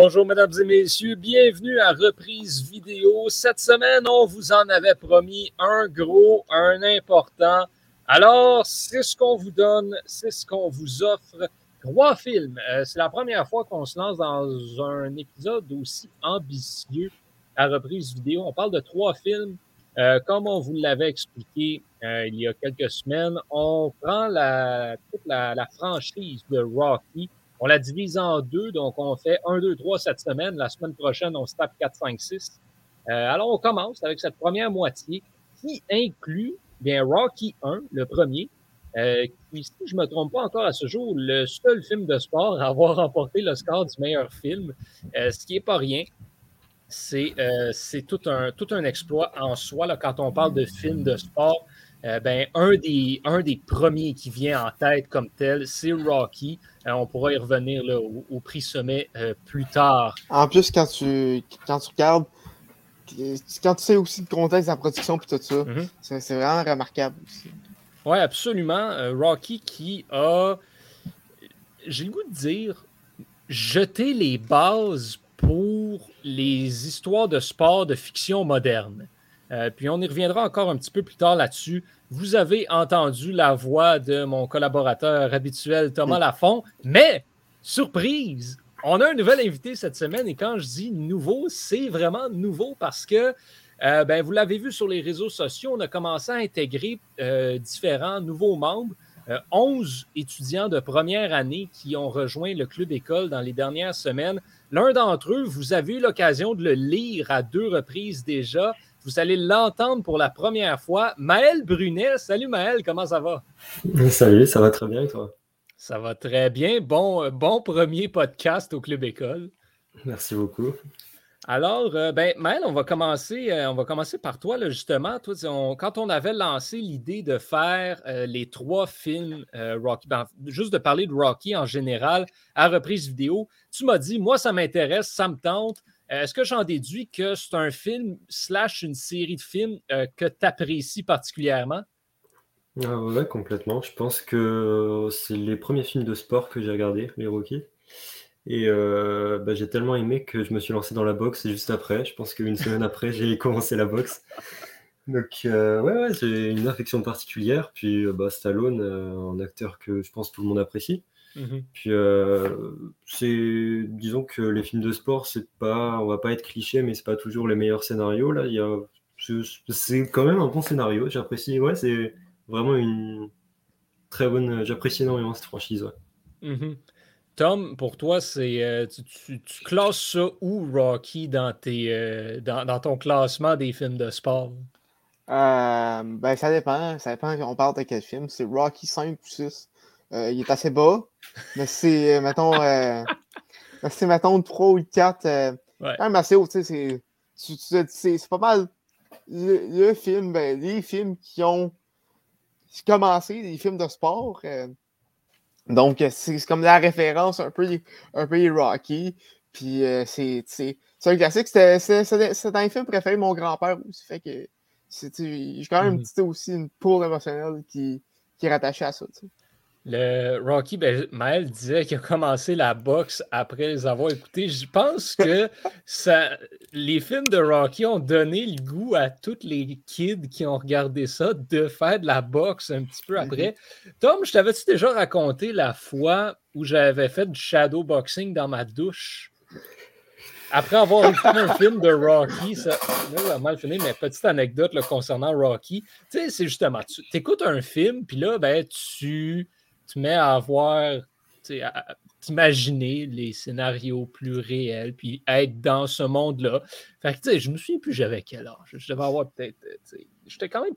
Bonjour, mesdames et messieurs. Bienvenue à Reprise Vidéo. Cette semaine, on vous en avait promis un gros, un important. Alors, c'est ce qu'on vous donne, c'est ce qu'on vous offre. Trois films. Euh, c'est la première fois qu'on se lance dans un épisode aussi ambitieux à Reprise Vidéo. On parle de trois films. Euh, comme on vous l'avait expliqué euh, il y a quelques semaines, on prend la, toute la, la franchise de Rocky on la divise en deux, donc on fait 1, 2, 3 cette semaine. La semaine prochaine, on se tape 4, 5, 6. alors, on commence avec cette première moitié qui inclut bien Rocky 1, le premier, euh, qui, si je me trompe pas encore à ce jour, le seul film de sport à avoir remporté le score du meilleur film, euh, ce qui n'est pas rien. C'est euh, tout, un, tout un exploit en soi là, quand on parle de film de sport. Ben, un, des, un des premiers qui vient en tête comme tel, c'est Rocky. Euh, on pourra y revenir là, au, prix sommet euh, plus tard. En plus, quand tu, quand tu regardes, quand tu sais aussi le contexte de la production et tout ça, mhm. c'est vraiment remarquable aussi. Oui, absolument. Rocky qui a, j'ai le goût de dire, jeté les bases pour les histoires de sport de fiction moderne. Euh, puis on y reviendra encore un petit peu plus tard là-dessus. Vous avez entendu la voix de mon collaborateur habituel Thomas Lafont, mais surprise, on a un nouvel invité cette semaine et quand je dis nouveau, c'est vraiment nouveau parce que euh, ben, vous l'avez vu sur les réseaux sociaux, on a commencé à intégrer euh, différents nouveaux membres. 11 étudiants de première année qui ont rejoint le club école dans les dernières semaines. L'un d'entre eux, vous avez eu l'occasion de le lire à deux reprises déjà. Vous allez l'entendre pour la première fois. Maël Brunet. Salut Maël, comment ça va? Salut, ça va très bien et toi? Ça va très bien. Bon, euh, bon premier podcast au Club École. Merci beaucoup. Alors, euh, ben, Maël, on va commencer, euh, on va commencer par toi, justement. Toi, quand on avait lancé l'idée de faire les trois films Rocky, ben, juste de parler de Rocky en général à reprise vidéo, tu m'as dit, moi, ça m'intéresse, ça me tente. Euh, est-ce que j'en déduis que c'est un film slash une série de films euh, que tu apprécies particulièrement? Ah ouais, complètement. Je pense que c'est les premiers films de sport que j'ai regardés, les Rocky. Et euh, bah, j'ai tellement aimé que je me suis lancé dans la boxe juste après. Je pense qu'une semaine après, j'ai commencé la boxe. Donc, ouais, ouais j'ai une affection particulière. Puis, bah, Stallone, un acteur que je pense tout le monde apprécie. Mmh Puis euh, c'est, disons que les films de sport, c'est pas, on va pas être cliché, mais c'est pas toujours les meilleurs scénarios. Là, il y a, c'est quand même un bon scénario. J'apprécie, ouais, c'est vraiment une très bonne. J'apprécie énormément cette franchise. Mmh Tom, pour toi, c'est euh, tu, classes ça où Rocky dans tes euh, dans, ton classement des films de sport? ben ça dépend. Ça dépend on parle de quel film. C'est Rocky 5 ou 6. Euh, il est assez bas, mais c'est, euh, mettons, euh, c'est, mettons, 3 ou 4. Euh, ouais. Quand même assez haut, tu sais, c'est, pas mal le, film, ben, les films qui ont commencé, les films de sport. donc, c'est, comme la référence un peu, un peu Rocky. Puis, c'est, c'est, un classique. C'est, c'est, un film préféré de mon grand-père aussi. Fait que j'ai quand même mm-hmm. aussi une poule émotionnelle qui, qui est rattachée à ça. Le Rocky, ben, Maël disait qu'il a commencé la boxe après les avoir écoutés. Je pense que ça, les films de Rocky ont donné le goût à tous les kids qui ont regardé ça de faire de la boxe un petit peu mhm. après. Tom, je t'avais-tu déjà raconté la fois où j'avais fait du shadow boxing dans ma douche? Après avoir écouté un film de Rocky, ça, a mal fini, mais petite anecdote concernant Rocky. Tu sais, c'est justement, tu écoutes un film, puis là, ben, tu tu mets à avoir, à t'imaginer les scénarios plus réels, puis être dans ce monde-là. Fait que, tu sais, je me souviens plus j'avais quel âge. Je devais avoir peut-être, euh, j'étais quand même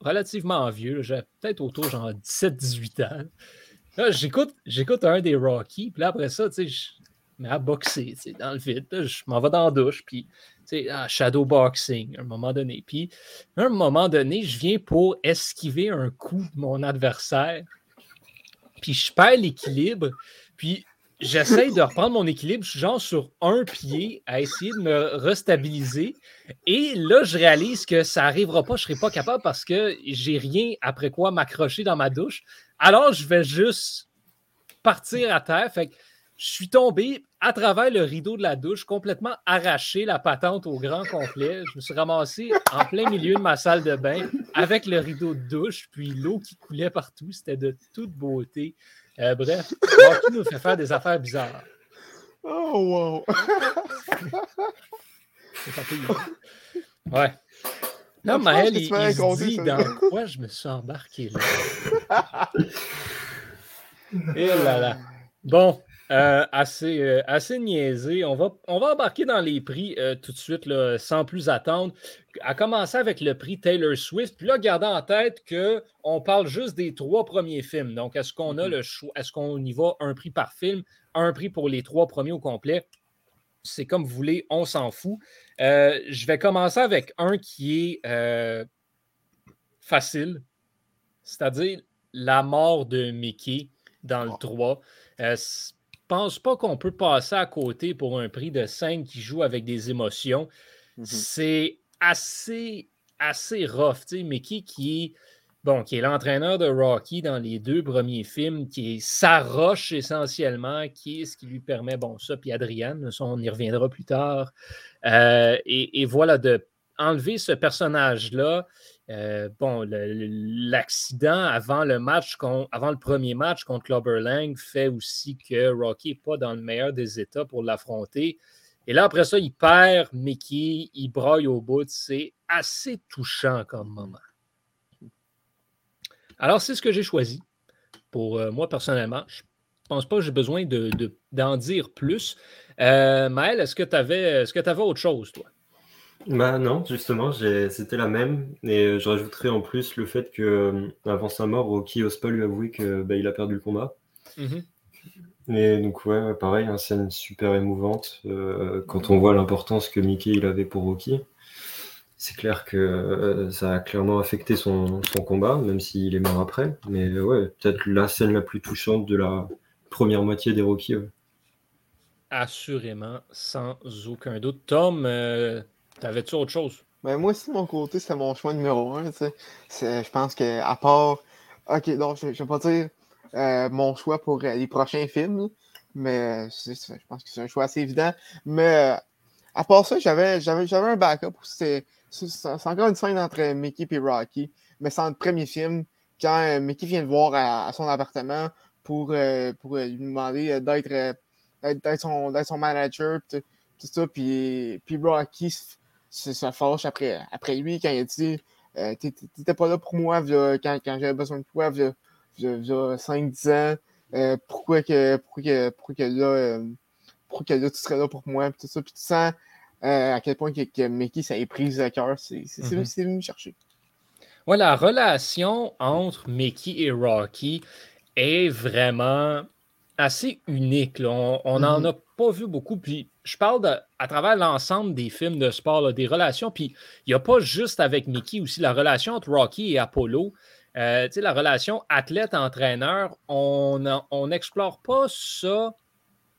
relativement vieux, j'avais peut-être autour genre 17-18 ans. Là, j'écoute, un des Rocky, puis après ça, tu sais, je me mets à boxer, tu sais, dans le vide. je m'en vais dans la douche, puis, tu sais, shadow boxing, à un moment donné. Puis, à un moment donné, je viens pour esquiver un coup de mon adversaire puis je perds l'équilibre, puis j'essaye de reprendre mon équilibre, je suis genre sur un pied à essayer de me restabiliser. Et là, je réalise que ça n'arrivera pas, je ne serai pas capable parce que j'ai rien après quoi m'accrocher dans ma douche. Alors, je vais juste partir à terre. Fait que je suis tombé à travers le rideau de la douche, complètement arraché la patente au grand complet. Je me suis ramassé en plein milieu de ma salle de bain avec le rideau de douche, puis l'eau qui coulait partout. C'était de toute beauté. Euh, bref, Rocky nous fait faire des affaires bizarres. Oh, wow! ouais. Là, Maël, il, il se dit dans quoi je me suis embarqué là. Et là là. Bon, euh, assez, euh, assez niaisé. On va, on va embarquer dans les prix euh, tout de suite, là, sans plus attendre. À commencer avec le prix Taylor Swift. Puis là, gardant en tête qu'on parle juste des trois premiers films. Donc, est-ce qu'on a mm-hmm. le choix? Est-ce qu'on y va un prix par film, un prix pour les trois premiers au complet? C'est comme vous voulez, on s'en fout. je vais commencer avec un qui est facile, c'est-à-dire la mort de Mickey dans le 3. Euh, pense pas qu'on peut passer à côté pour un prix de scène qui joue avec des émotions? Mm-hmm. C'est assez, assez rough. Mickey qui est, bon, qui est l'entraîneur de Rocky dans les deux premiers films, qui est sa roche essentiellement, qui est ce qui lui permet, bon, ça, puis Adrienne, on y reviendra plus tard. Euh, et, et, voilà, de enlever ce personnage-là, euh, bon, l'accident avant le match, avant le premier match contre Clubber Lang fait aussi que Rocky n'est pas dans le meilleur des états pour l'affronter. Et là, après ça, il perd Mickey, il braille au bout. C'est assez touchant comme moment. Alors, c'est ce que j'ai choisi. Pour euh, moi, personnellement, je ne pense pas que j'ai besoin d'en de, dire plus. Euh, Maël, est-ce que tu avais, avais autre chose, toi? Bah non, justement, c'était la même. Et euh, je rajouterais en plus le fait que euh, avant sa mort, Rocky n'ose pas lui avouer que bah, il a perdu le combat. Mm-hmm. Et donc ouais, pareil, une scène super émouvante euh, quand on voit l'importance que Mickey il avait pour Rocky. C'est clair que ça a clairement affecté son, son combat, même s'il est mort après. Mais ouais, peut-être la scène la plus touchante de la première moitié des Rocky. Assurément, sans aucun doute. Tom, T'avais-tu autre chose? Ben, moi aussi, de mon côté, c'est mon choix numéro un. Je pense que à part. Ok, non, je ne vais pas dire euh, mon choix pour euh, les prochains films, mais je pense que c'est un choix assez évident. Mais euh, à part ça, j'avais un backup. C'est encore une scène entre Mickey et Rocky, mais c'est le premier film, quand Mickey vient de voir à, son appartement pour, pour lui demander d'être son, son manager, tout, ça, puis, puis Rocky ça fâche après, après lui quand il dit euh, T'étais pas là pour moi quand, quand j'avais besoin de toi, il y a 5-10 ans. Euh, pourquoi, que, pourquoi, que, pourquoi, que là, euh, pourquoi que là, tu serais là pour moi? Puis tout ça. Puis tu sens à quel point que, que Mickey, ça est prise à cœur. C'est mm venu me chercher. Ouais, la relation entre Mickey et Rocky est vraiment assez unique. On n'en mm-hmm. a pas vu beaucoup. Puis je parle à travers l'ensemble des films de sport, des relations. Puis il n'y a pas juste avec Mickey, aussi la relation entre Rocky et Apollo. Euh, la relation athlète-entraîneur, on n'explore pas ça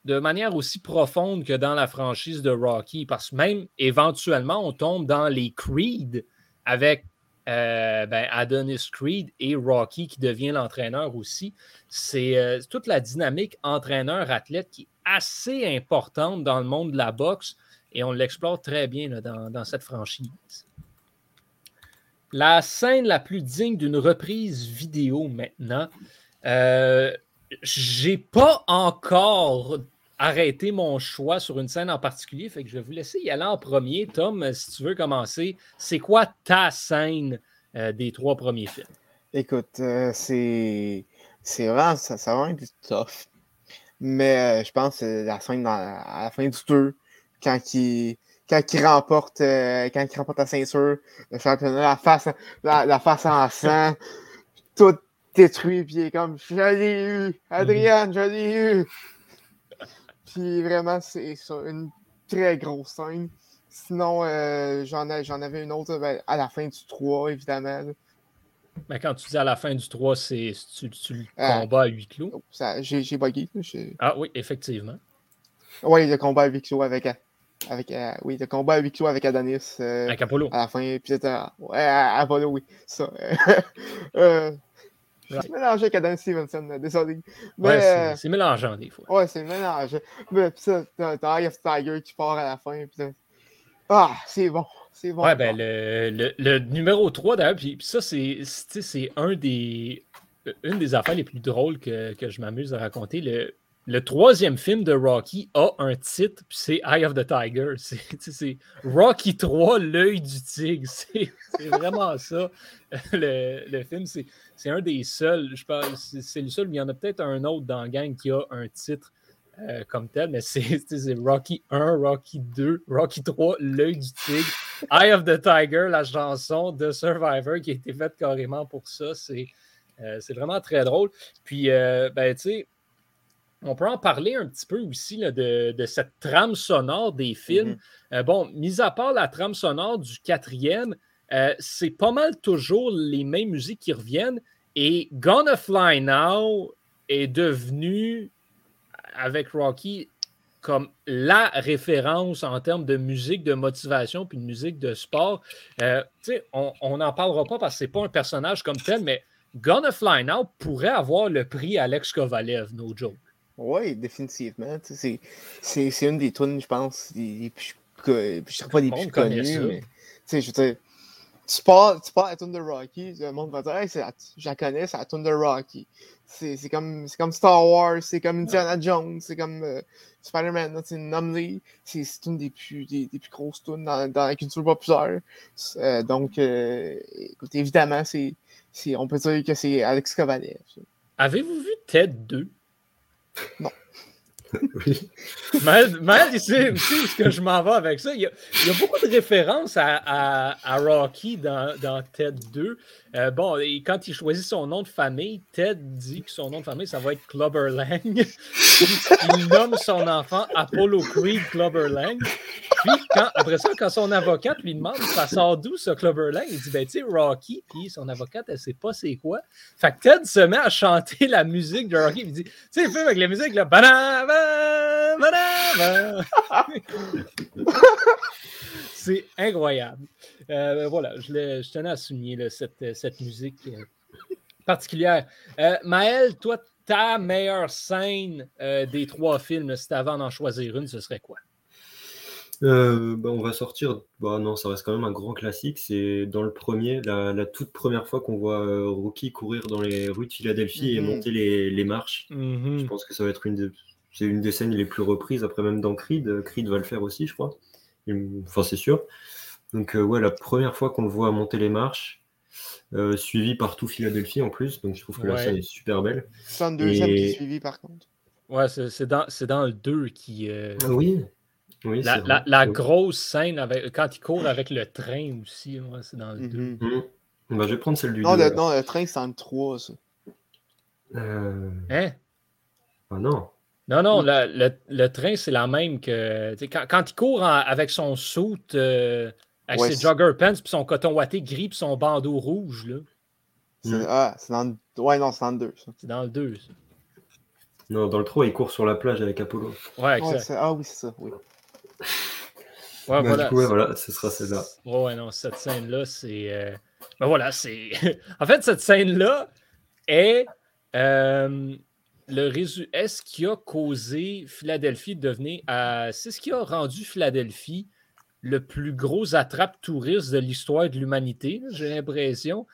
de manière aussi profonde que dans la franchise de Rocky, parce que même éventuellement, on tombe dans les Creed avec euh, ben, Adonis Creed et Rocky qui devient l'entraîneur aussi. C'est euh, toute la dynamique entraîneur-athlète qui assez importante dans le monde de la boxe et on l'explore très bien dans, cette franchise. La scène la plus digne d'une reprise vidéo maintenant. Euh, j'ai pas encore arrêté mon choix sur une scène en particulier, fait que je vais vous laisser y aller en premier. Tom, si tu veux commencer, c'est quoi ta scène euh, des trois premiers films? Écoute, euh, c'est vraiment, ça, ça tough. Mais euh, je pense que la scène à la fin du tour, quand il, quand remporte euh, quand remporte la ceinture, le championnat, la face, la, face en sang, tout détruit, puis il est comme Je l'ai eu, Adrienne, je l'ai eu. Puis vraiment, c'est une très grosse scène. Sinon, euh, j'en avais une autre ben, à la fin du 3, évidemment. Mais quand tu dis à la fin du 3, c'est tu, tu le euh, combat à huis clos? Oh, j'ai bugué. Ah oui, effectivement. Oui, le combat à huis clos avec, avec euh, oui, le combat à huis clos avec Adonis. Euh, avec Apollo. À la fin, puis c'était ouais, Apollo, oui. Ça. Je suis mélangé avec Adam Stevenson, euh, désolé. Mais, ouais, c'est mélangeant des fois. Ouais, c'est mélangeant. Mais puis ça, t'as Eye of Tiger qui part à la fin. Ah, c'est bon. C'est bon. Ouais, ben le, numéro 3 d'ailleurs, puis ça, c'est un des, une des affaires les plus drôles que, je m'amuse à raconter. Le, le troisième film de Rocky a un titre, puis c'est Eye of the Tiger. C'est Rocky 3, l'œil du tigre. C'est vraiment ça. Le, le film, c'est un des seuls, je pense, c'est le seul, mais il y en a peut-être un autre dans la gang qui a un titre euh, comme tel, mais c'est Rocky 1, Rocky 2, Rocky 3, l'œil du tigre, Eye of the Tiger, la chanson de Survivor qui a été faite carrément pour ça. C'est euh, vraiment très drôle. Puis, euh, ben, tu sais, on peut en parler un petit peu aussi de, cette trame sonore des films. Euh, bon, mis à part la trame sonore du quatrième, c'est pas mal toujours les mêmes musiques qui reviennent. Et Gonna Fly Now est devenu, avec Rocky, comme la référence en termes de musique de motivation puis de musique de sport. Euh, on n'en parlera pas parce que c'est pas un personnage comme tel, mais Gonna Fly Now pourrait avoir le prix Alex Kovalev, no joke. Oui, définitivement. C'est, c'est, une des tunes, je pense, des, plus, je ne sais pas des plus connues, mais je veux dire, tu pars, tu pars à de Rocky, le monde va dire hey, je la connais, c'est la tune de Rocky. C'est, comme, comme Star Wars, c'est comme Indiana Jones, c'est comme euh, Spider-Man, c'est Numley. C'est, c'est une des plus, des, des plus grosses tunes dans, dans, la culture populaire. Euh, donc, euh, écoute, évidemment, c'est, c'est, on peut dire que c'est Alex Kovalev. Avez-vous vu Ted 2? Non. oui. Mal, il sait aussi ce que je m'en vais avec ça. Il y a, beaucoup de références à, Rocky dans, dans, Ted 2. Euh, bon, et quand il choisit son nom de famille, Ted dit que son nom de famille, ça va être Clubber Lang. il nomme son enfant Apollo Creed Clubber Lang. Puis, après ça, quand son avocate lui demande ça sort d'où ce Clubber Lang, il dit ben, tu sais, Rocky, puis son avocate, elle sait pas c'est quoi. Fait que Ted se met à chanter la musique de Rocky. Il dit tu sais, le film avec la musique, là, c'est incroyable. Euh, voilà, je, je, tenais à souligner cette, cette, musique euh, particulière. Euh, Maël, toi, ta meilleure scène des trois films, si tu avais en choisir une, ce serait quoi? Euh, bah, on va sortir. Bah, non, ça reste quand même un grand classique. C'est dans le premier, la, toute première fois qu'on voit euh, Rookie courir dans les rues de Philadelphie et mhm. monter les, marches. Mhm. Je pense que ça va être une des, c'est une des scènes les plus reprises. Après, même dans Creed, Creed va le faire aussi, je crois. Enfin, c'est sûr. Donc, euh, ouais, la première fois qu'on le voit monter les marches, suivi par tout Philadelphie en plus. Donc, je trouve que la scène est super belle. C'est un deuxième qui est suivi par contre. Ouais, c'est dans, dans, le 2 qui. Oui la, grosse scène avec, quand il court avec le train aussi, c'est dans le 2. Mhm. Mhm. Bah, je vais prendre celle du non, Le, non, le train, c'est dans le 3, ça. Euh... Hein? Ah non. Non, non, le, le, train, c'est la même que. Quand, quand, il court avec son soute, euh, avec ses jogger pants, puis son coton watté gris, puis son bandeau rouge, là. Ah, c'est dans le. Ouais, non, c'est dans le 2, ça. C'est dans le 2, ça. Non, dans le 3, il court sur la plage avec Apollo. Ouais, ouais Ah oui, c'est ça, oui. Ouais, voilà. Du coup, ouais, voilà, ce sera celle-là. Ouais, non, cette scène-là, c'est. Euh... Ben voilà, c'est. en fait, cette scène-là est. Euh, le résu... Est-ce qui a causé Philadelphie de devenir. Euh, c'est ce qui a rendu Philadelphie le plus gros attrape touriste de l'histoire de l'humanité, j'ai l'impression.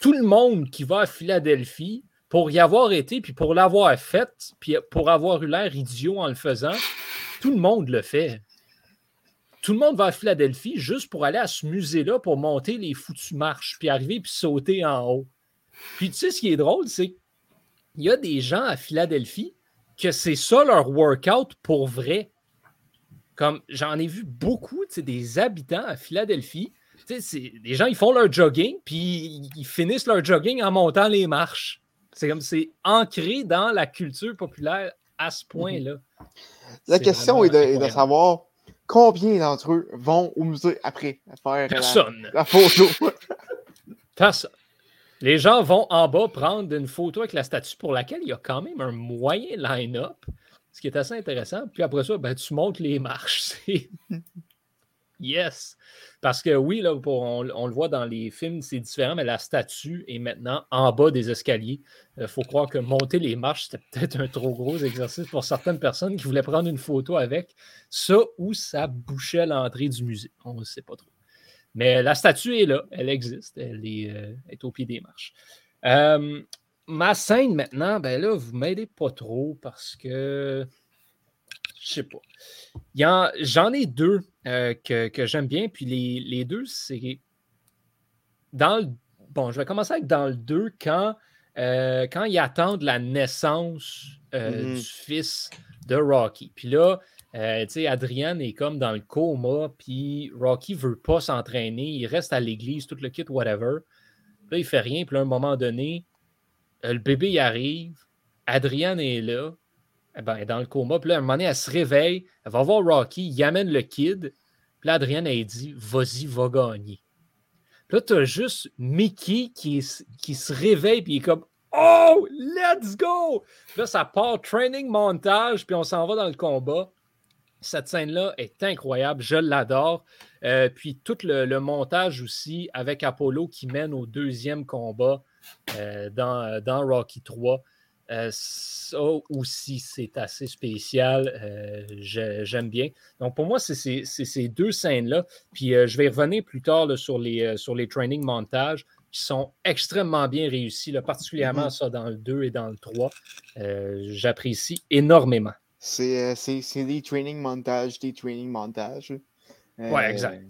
Tout le monde qui va à Philadelphie, pour y avoir été, puis pour l'avoir fait, puis pour avoir eu l'air idiot en le faisant, tout le monde le fait. Tout le monde va à Philadelphie juste pour aller à ce musée-là pour monter les foutues marches, puis arriver puis sauter en haut. Puis tu sais, ce qui est drôle, c'est qu'il y a des gens à Philadelphie que c'est ça leur workout pour vrai. Comme j'en ai vu beaucoup, des habitants à Philadelphie. Des gens, ils font leur jogging, puis ils finissent leur jogging en montant les marches. C'est comme c'est ancré dans la culture populaire à ce point-là. La question est de, savoir combien d'entre eux vont au musée après faire Personne. La, photo. Personne. Les gens vont en bas prendre une photo avec la statue pour laquelle il y a quand même un moyen line-up, ce qui est assez intéressant. Puis après ça, ben, tu montes les marches. Yes! Parce que oui, là, on, le voit dans les films, c'est différent, mais la statue est maintenant en bas des escaliers. Il faut croire que monter les marches, c'était peut-être un trop gros exercice pour certaines personnes qui voulaient prendre une photo avec. Ça ou ça bouchait l'entrée du musée. On ne sait pas trop. Mais la statue est là, elle existe, elle est, euh, au pied des marches. Euh, ma scène maintenant, ben là, vous ne m'aidez pas trop parce que je sais pas. J'en ai deux euh, que, j'aime bien, puis les, deux, c'est dans le. Bon, je vais commencer avec dans le 2 quand, quand ils attendent la naissance mm-hmm. du fils de Rocky. Puis là, euh, tu sais, Adrian est comme dans le coma, puis Rocky veut pas s'entraîner, il reste à l'église, tout le kit, whatever. Là, il fait rien, puis à un moment donné, euh, le bébé y arrive, Adrian est là, eh ben, elle est dans le coma, puis là, à un moment donné, elle se réveille, elle va voir Rocky, il amène le kid, puis là, Adrian, elle dit Vas-y, va gagner. Puis là, tu as juste Mickey qui, se réveille, puis il est comme Oh, let's go! Là, ça part training montage, puis on s'en va dans le combat. Cette scène-là est incroyable, je l'adore. Euh, puis tout le, montage aussi avec Apollo qui mène au deuxième combat euh, dans, dans, Rocky 3. Euh, ça aussi, c'est assez spécial. J'aime bien. Donc, pour moi, c'est ces deux scènes-là. Puis, je vais revenir plus tard sur, les, sur les training montages qui sont extrêmement bien réussis, particulièrement mm-hmm. ça dans le 2 et dans le 3. J'apprécie énormément. Euh, c'est des training montages, des training montages. Euh, ouais, exact.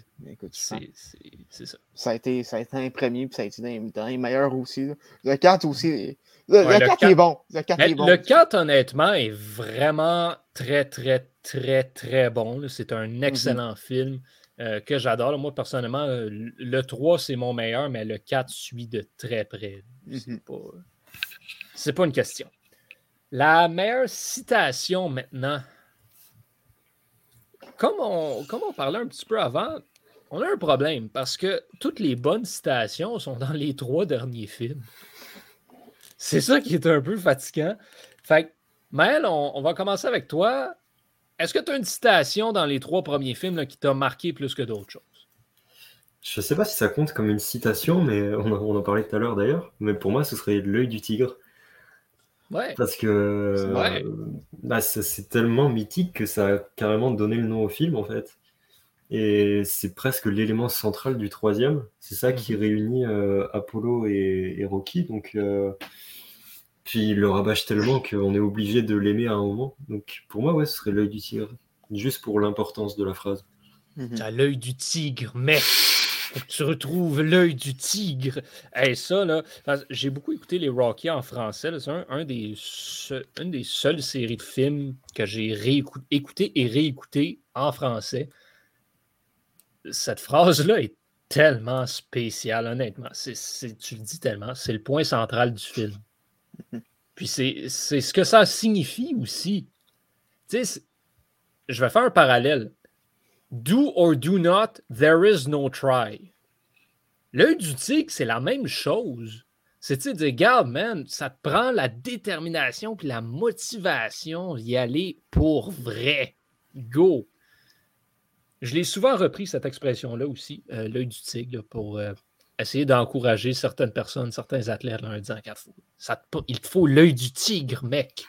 c'est ça. Ça a, été, ça a été un premier, puis ça a été dans, les meilleurs aussi. Le 4 aussi. Le, 4, est bon. Le 4, est bon. Le 4, honnêtement, est vraiment très, très, très, très bon. C'est un mm-hmm. excellent film euh, que j'adore. Moi, personnellement, le 3, c'est mon meilleur, mais le 4 suit de très près. C'est mm-hmm. pas, pas une question. La meilleure citation maintenant. Comme on, comme on parlait un petit peu avant, on a un problème parce que toutes les bonnes citations sont dans les trois derniers films. C'est ça qui est un peu fatigant. Fait que, Maël, on, va commencer avec toi. Est-ce que tu as une citation dans les trois premiers films qui t'a marqué plus que d'autres choses? Je ne sais pas si ça compte comme une citation, mais on, on en parlait tout à l'heure d'ailleurs. Mais pour moi, ce serait l'œil du tigre. Parce que bah, c'est tellement mythique que ça a carrément donné le nom au film, en fait. Et c'est presque l'élément central du troisième. C'est ça qui mhm. réunit euh, Apollo et, Rocky. Donc, euh, puis il le rabâche tellement qu'on est obligé de l'aimer à un moment. Donc pour moi, ouais, ce serait l'œil du tigre. Juste pour l'importance de la phrase. Mhm. L'œil du tigre, mais tu retrouves l'œil du tigre. Et ça, là, j'ai beaucoup écouté les Rocky en français. C'est un, des, une des seules séries de films que j'ai écouté et réécouté en français. Cette phrase-là est tellement spéciale, honnêtement. tu le dis tellement. C'est le point central du film. Puis c'est ce que ça signifie aussi. Tu sais, je vais faire un parallèle. Do or do not, there is no try. L'œil du tigre, c'est la même chose. C'est de dire, regarde, man, ça te prend la détermination puis la motivation d'y aller pour vrai. Go. Je l'ai souvent repris, cette expression-là aussi, euh, l'œil du tigre, pour euh, essayer d'encourager certaines personnes, certains athlètes en leur disant il te faut l'œil du tigre, mec.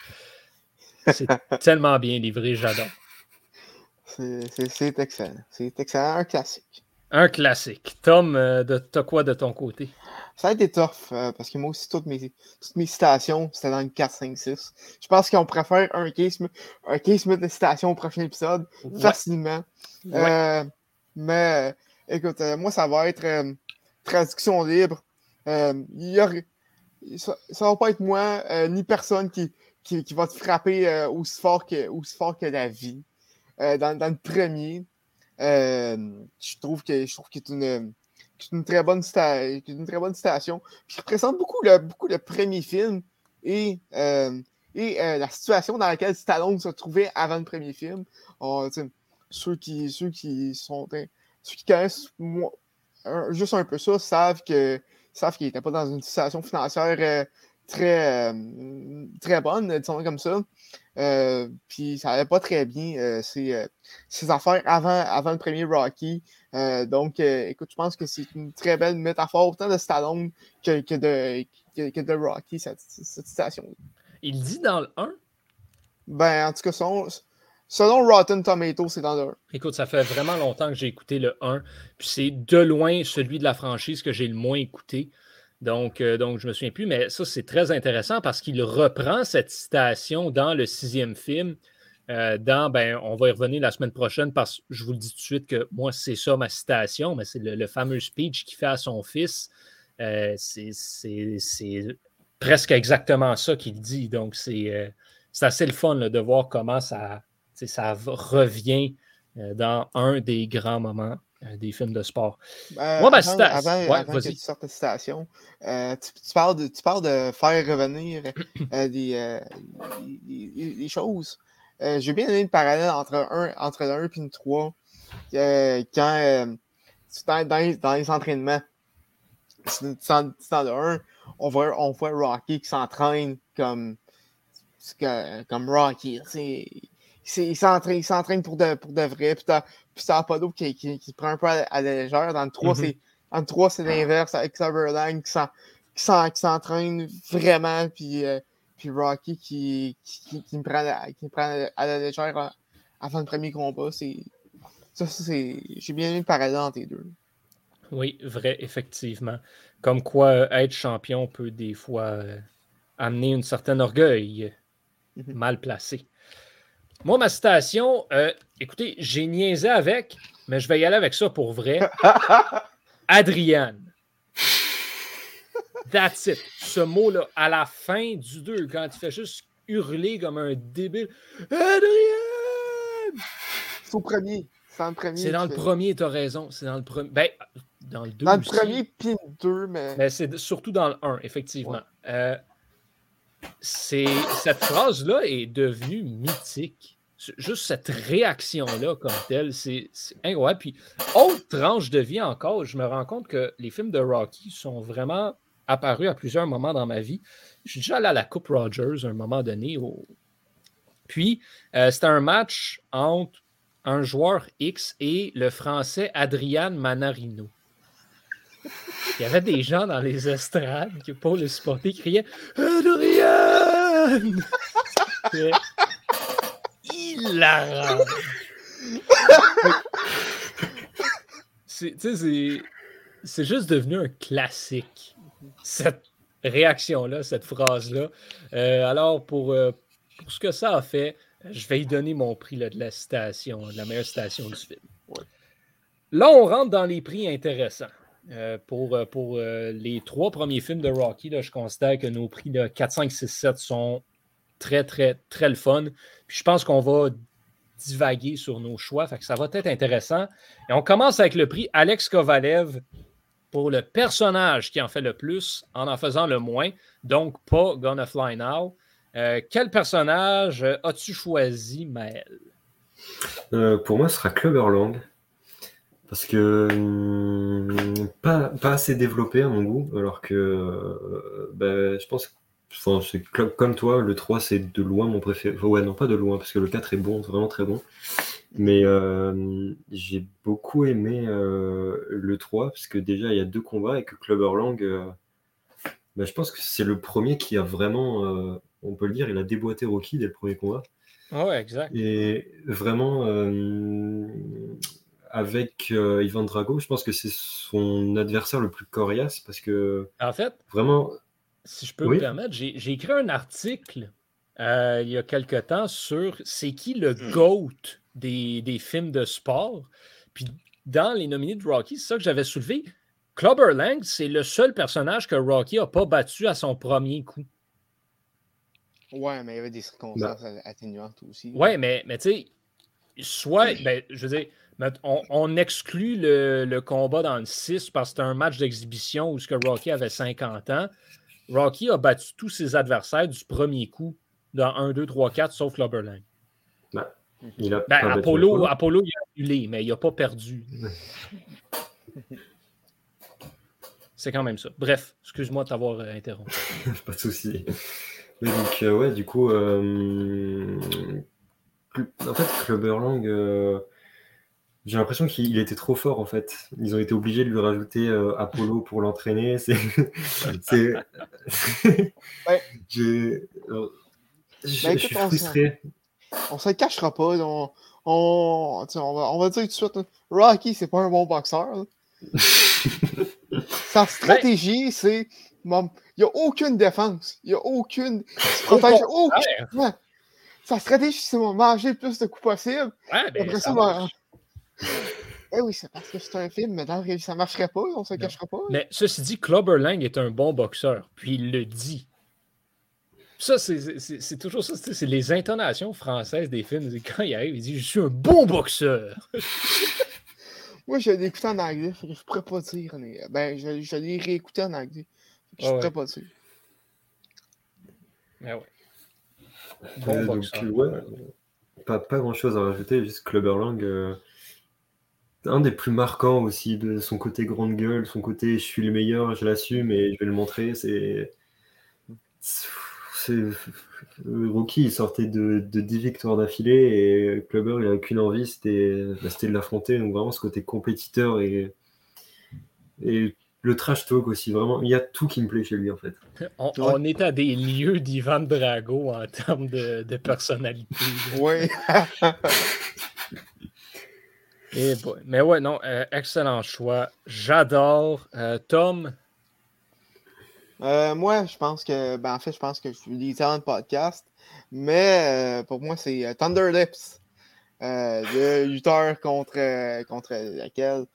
C'est tellement bien livré, j'adore. C'est excellent. C'est excellent. Un classique. Un classique. Tom, euh, t'as quoi de ton côté? Ça a été tough, euh, parce que moi aussi, toutes mes, toutes mes citations, c'était dans le 4, 5, 6. Je pense qu'on préfère un case, un case de citations au prochain épisode, facilement. Euh, mais, écoute, moi, ça va être traduction libre. Y a, ça, ça va pas être moi, ni personne qui, qui, qui, va te frapper aussi, fort que, aussi fort que la vie. Euh, dans, le premier. Euh, je trouve que je trouve qu'il est une, une, très bonne une très bonne citation. Puis qui représente beaucoup le, beaucoup le premier film et, euh, et la situation dans laquelle Stallone se trouvait avant le premier film. ceux, qui, ceux qui sont ceux qui connaissent juste un peu ça savent que savent qu'il n'était pas dans une situation financière très, très bonne, disons comme ça. Puis ça allait pas très bien, ses, affaires avant, avant le premier Rocky. donc, écoute, je pense que c'est une très belle métaphore, autant de Stallone que, que, de, que, de Rocky, cette, cette citation. Il dit dans le 1? Ben, en tout cas, son, Selon Rotten Tomatoes, c'est dans le 1. Écoute, ça fait vraiment longtemps que j'ai écouté le 1. Puis c'est de loin celui de la franchise que j'ai le moins écouté. Donc, euh, donc je ne me souviens plus. Mais ça, c'est très intéressant parce qu'il reprend cette citation dans le sixième film. Euh, dans, ben, on va y revenir la semaine prochaine parce que je vous le dis tout de suite que moi, c'est ça ma citation, mais c'est le, fameux speech qu'il fait à son fils. Euh, c'est presque exactement ça qu'il dit. Donc, c'est assez le fun de voir comment ça, ça revient dans un des grands moments des films de sport. Ben, ma citation. Avant, ouais, que tu sortes citation, euh, tu, parles de, tu parles de faire revenir des, des, choses. J'ai bien aimé le parallèle entre, un, entre le 1 et le 3. quand dans, dans, les entraînements, dans, dans le 1, on voit, on voit Rocky qui s'entraîne comme, comme Rocky il s'entraîne pour de, pour de vrai. Puis puis Apollo qui, qui, qui, prend un peu à, la légère. Dans le 3, mm-hmm. c'est, 3, c'est l'inverse avec Cloverland qui, qui, s'entraîne vraiment. Puis, euh, puis Rocky qui, qui, qui, me prend, qui prend à la légère avant le premier combat. C'est, ça, c'est, j'ai bien aimé le parallèle entre les deux. Oui, vrai, effectivement. Comme quoi, euh, être champion peut des fois euh, amener une certaine orgueil mm-hmm. mal placé. Moi, ma citation, euh, écoutez, j'ai niaisé avec, mais je vais y aller avec ça pour vrai. Adrienne. That's it. Ce mot-là, à la fin du 2, quand il fait juste hurler comme un débile. Adrienne! C'est au premier. C'est dans le premier. C'est dans le premier, tu as raison. C'est dans le premier. Ben, dans le 2. Dans le premier, puis le 2, mais. Mais c'est surtout dans le 1, effectivement. Euh, cette phrase-là est devenue mythique. Juste cette réaction-là comme telle, c'est incroyable. Puis, autre tranche de vie encore, je me rends compte que les films de Rocky sont vraiment apparus à plusieurs moments dans ma vie. Je suis déjà allé à la Coupe Rogers à un moment donné. Puis, euh, c'était un match entre un joueur X et le français Adrian Manarino. Il y avait des gens dans les estrades qui, pour le supporter, criaient Adrian! hilarant! c'est juste devenu un classique, cette réaction-là, cette phrase-là. Euh, alors, pour, euh, pour, ce que ça a fait, je vais y donner mon prix de la citation, de la meilleure citation du film. Là, on rentre dans les prix intéressants. Euh, pour, euh, pour euh, les trois premiers films de Rocky, je considère que nos prix de 4, 5, 6, 7 sont très, très, très le fun. Puis je pense qu'on va divaguer sur nos choix, ça va être intéressant. Et on commence avec le prix Alex Kovalev pour le personnage qui en fait le plus en en faisant le moins, donc pas Gonna Fly Now. quel personnage as-tu choisi, Maël? pour moi, ce sera Clubber Lang. Parce que hum, pas, pas, assez développé à mon goût, alors que euh, ben, je pense enfin, c'est comme toi, le 3 c'est de loin mon préféré. ouais, non, pas de loin, parce que le 4 est bon, vraiment très bon. Mais euh, j'ai beaucoup aimé euh, le 3, parce que déjà il y a deux combats et que Clubber Lang, ben, je pense que c'est le premier qui a vraiment, on peut le dire, il a déboîté Rocky dès le premier combat. Ah ouais, exact. Et vraiment avec euh, Ivan Drago, je pense que c'est son adversaire le plus coriace parce que. En fait, vraiment. Si je peux me permettre, j'ai écrit un article euh, il y a quelque temps sur c'est qui le hmm. GOAT des, des, films de sport. Puis dans les nominés de Rocky, c'est ça que j'avais soulevé. Clubber Lang, c'est le seul personnage que Rocky n'a pas battu à son premier coup. Ouais, mais il y avait des circonstances bah. atténuantes aussi. Ouais, mais, mais tu sais, soit, ben, je veux dire, on, exclut le, combat dans le 6 parce que c'était un match d'exhibition où ce que Rocky avait 50 ans. Rocky a battu tous ses adversaires du premier coup dans 1, 2, 3, 4, sauf Clubberland. Ben, il a ben, Apollo, Apollo, il a annulé, mais il n'a pas perdu. C'est quand même ça. Bref, excuse-moi de t'avoir euh, interrompu. pas de souci. Mais donc, euh, ouais, du coup, euh, en fait, Clubberlang, j'ai l'impression qu'il était trop fort, en fait. Ils ont été obligés de lui rajouter euh, Apollo pour l'entraîner. C'est. Ouais. Euh, je je suis on frustré. On se le cachera pas. On, on, va, on va dire tout de suite, Rocky, c'est pas un bon boxeur. Sa stratégie, c'est. Il n'y a aucune défense. Il n'y a aucune. Il se protège aucun. Ouais. Sa stratégie, c'est manger le plus de coups possible. Ouais, ben, Après ça ça, ben, Eh oui, c'est parce que c'est un film, mais dans le réel, ça marcherait pas, on se le Non. cachera pas. Mais ceci dit, Clubber Lang est un bon boxeur, puis il le dit. Ça, c'est- toujours ça, c'est les intonations françaises des films. Quand il arrive, il dit Je suis un bon boxeur. Moi, je l'ai écouté en anglais, fait que je pourrais pas dire. mais- Ben, je, je l'ai réécouté en anglais. Je Ah ouais. pourrais pas dire. Mais ouais. Euh, Bon donc, boxeur. ouais, pas, pas grand chose à rajouter, juste Clubberlang, euh, un des plus marquants aussi de son côté grande gueule, son côté je suis le meilleur, je l'assume et je vais le montrer. C'est. c'est- Rocky, il sortait de, de 10 victoires d'affilée et Clubber, il avait qu'une envie, c'était bah, c'était de l'affronter. Donc, vraiment, ce côté compétiteur et, et le trash talk aussi. Vraiment, il y a tout qui me plaît chez lui en fait. On, Ouais. on est à des lieux d'Ivan Drago en termes de, de personnalité. Oui. Eh. Mais ouais, non, euh, excellent choix. J'adore. Euh, Tom, Euh, moi, je pense que. Ben, en fait, je pense que je suis l'éditeur de podcast. Mais pour moi, c'est Thunder Lips. Le lutteur contre, contre laquelle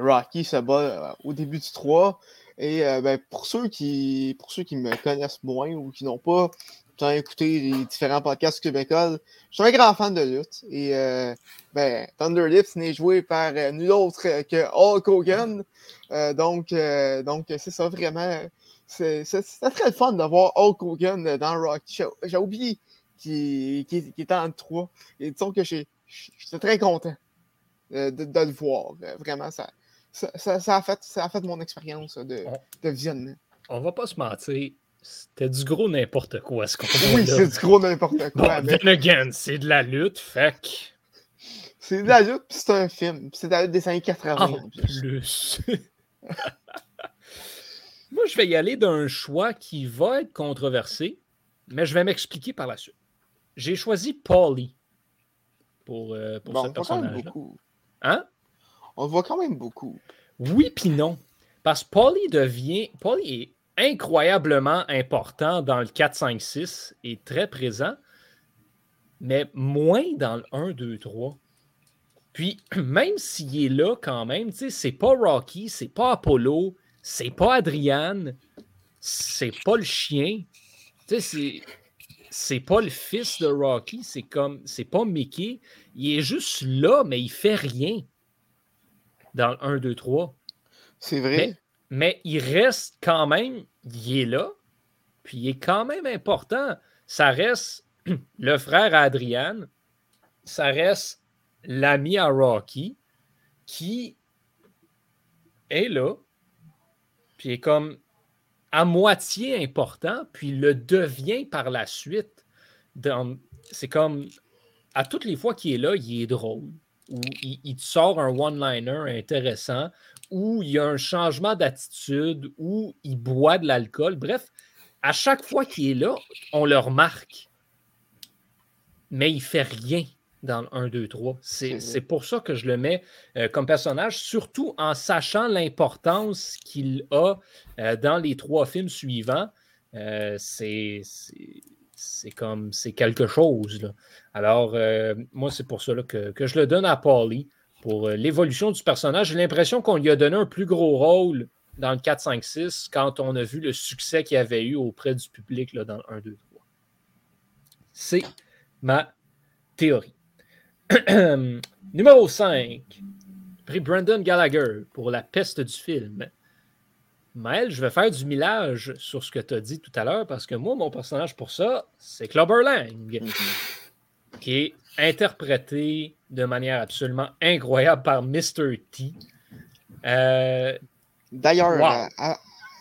Rocky se bat au début du 3. Et ben, pour, ceux qui, pour ceux qui me connaissent moins ou qui n'ont pas tant écouté les différents podcasts québécois, je suis un grand fan de lutte. Et euh, ben, Thunder Lips n'est joué par euh, nul autre que Hulk Hogan. Euh, donc, euh, donc c'est ça vraiment. c'est- c'est- C'était très le fun d'avoir Hulk Hogan dans Rocky. J'ai- J'ai oublié qu'il qu'il- qu'il était en 3. Et disons que j'ai- j'étais très content de, de le voir. Vraiment, ça, ça, ça- ça a, fait, ça a fait mon expérience de, de visionnement. on va pas se mentir, c'était du gros n'importe quoi ce qu'on Oui, c'est du gros n'importe quoi. Bon, mais again, c'est de la lutte, fait c'est de la lutte, puis c'est un film. C'est de la lutte des années 80. en plus. Moi, je vais y aller d'un choix qui va être controversé, mais je vais m'expliquer par la suite. J'ai choisi Paulie pour, euh, pour Bon, ce beaucoup. Hein? On voit quand même beaucoup. Oui puis non. Parce que Paulie devient. Paulie est incroyablement important dans le 4, 5, 6 et très présent, mais moins dans le 1, 2, 3. Puis, même s'il est là quand même, tu sais, c'est pas Rocky, c'est pas Apollo, c'est pas Adrian, c'est pas le chien. Tu sais, c'est. C'est pas le fils de Rocky, c'est comme. C'est pas Mickey. Il est juste là, mais il fait rien dans le 1, 2, 3. C'est vrai. Mais il reste quand même, il est là, puis il est quand même important. Ça reste le frère à Adrian, ça reste l'ami à Rocky, qui est là, puis est comme à moitié important, puis le devient par la suite. C'est comme, à toutes les fois qu'il est là, il est drôle, ou il, il te sort un one-liner intéressant, ou il y a un changement d'attitude, ou il boit de l'alcool. Bref, à chaque fois qu'il est là, on le remarque. Mais il fait rien dans le 1, 2, 3. C'est pour ça que je le mets euh, comme personnage, surtout en sachant l'importance qu'il a euh, dans les trois films suivants. Euh, c'est c'est- c'est comme c'est quelque chose. Alors, euh, moi, c'est pour là, que, je le donne à Paulie pour euh, l'évolution du personnage. J'ai l'impression qu'on lui a donné un plus gros rôle dans le 4, 5, 6 quand on a vu le succès qu'il avait eu auprès du public dans le 1, 2, 3. C'est ma théorie. Numéro 5. Pris Brandon Gallagher pour la peste du film. Maël, je vais faire du millage sur ce que tu as dit tout à l'heure parce que moi, mon personnage pour ça, c'est Clubber Lang Mhm. qui est interprété de manière absolument incroyable par Mr. T. Euh, D'ailleurs, Wow. euh,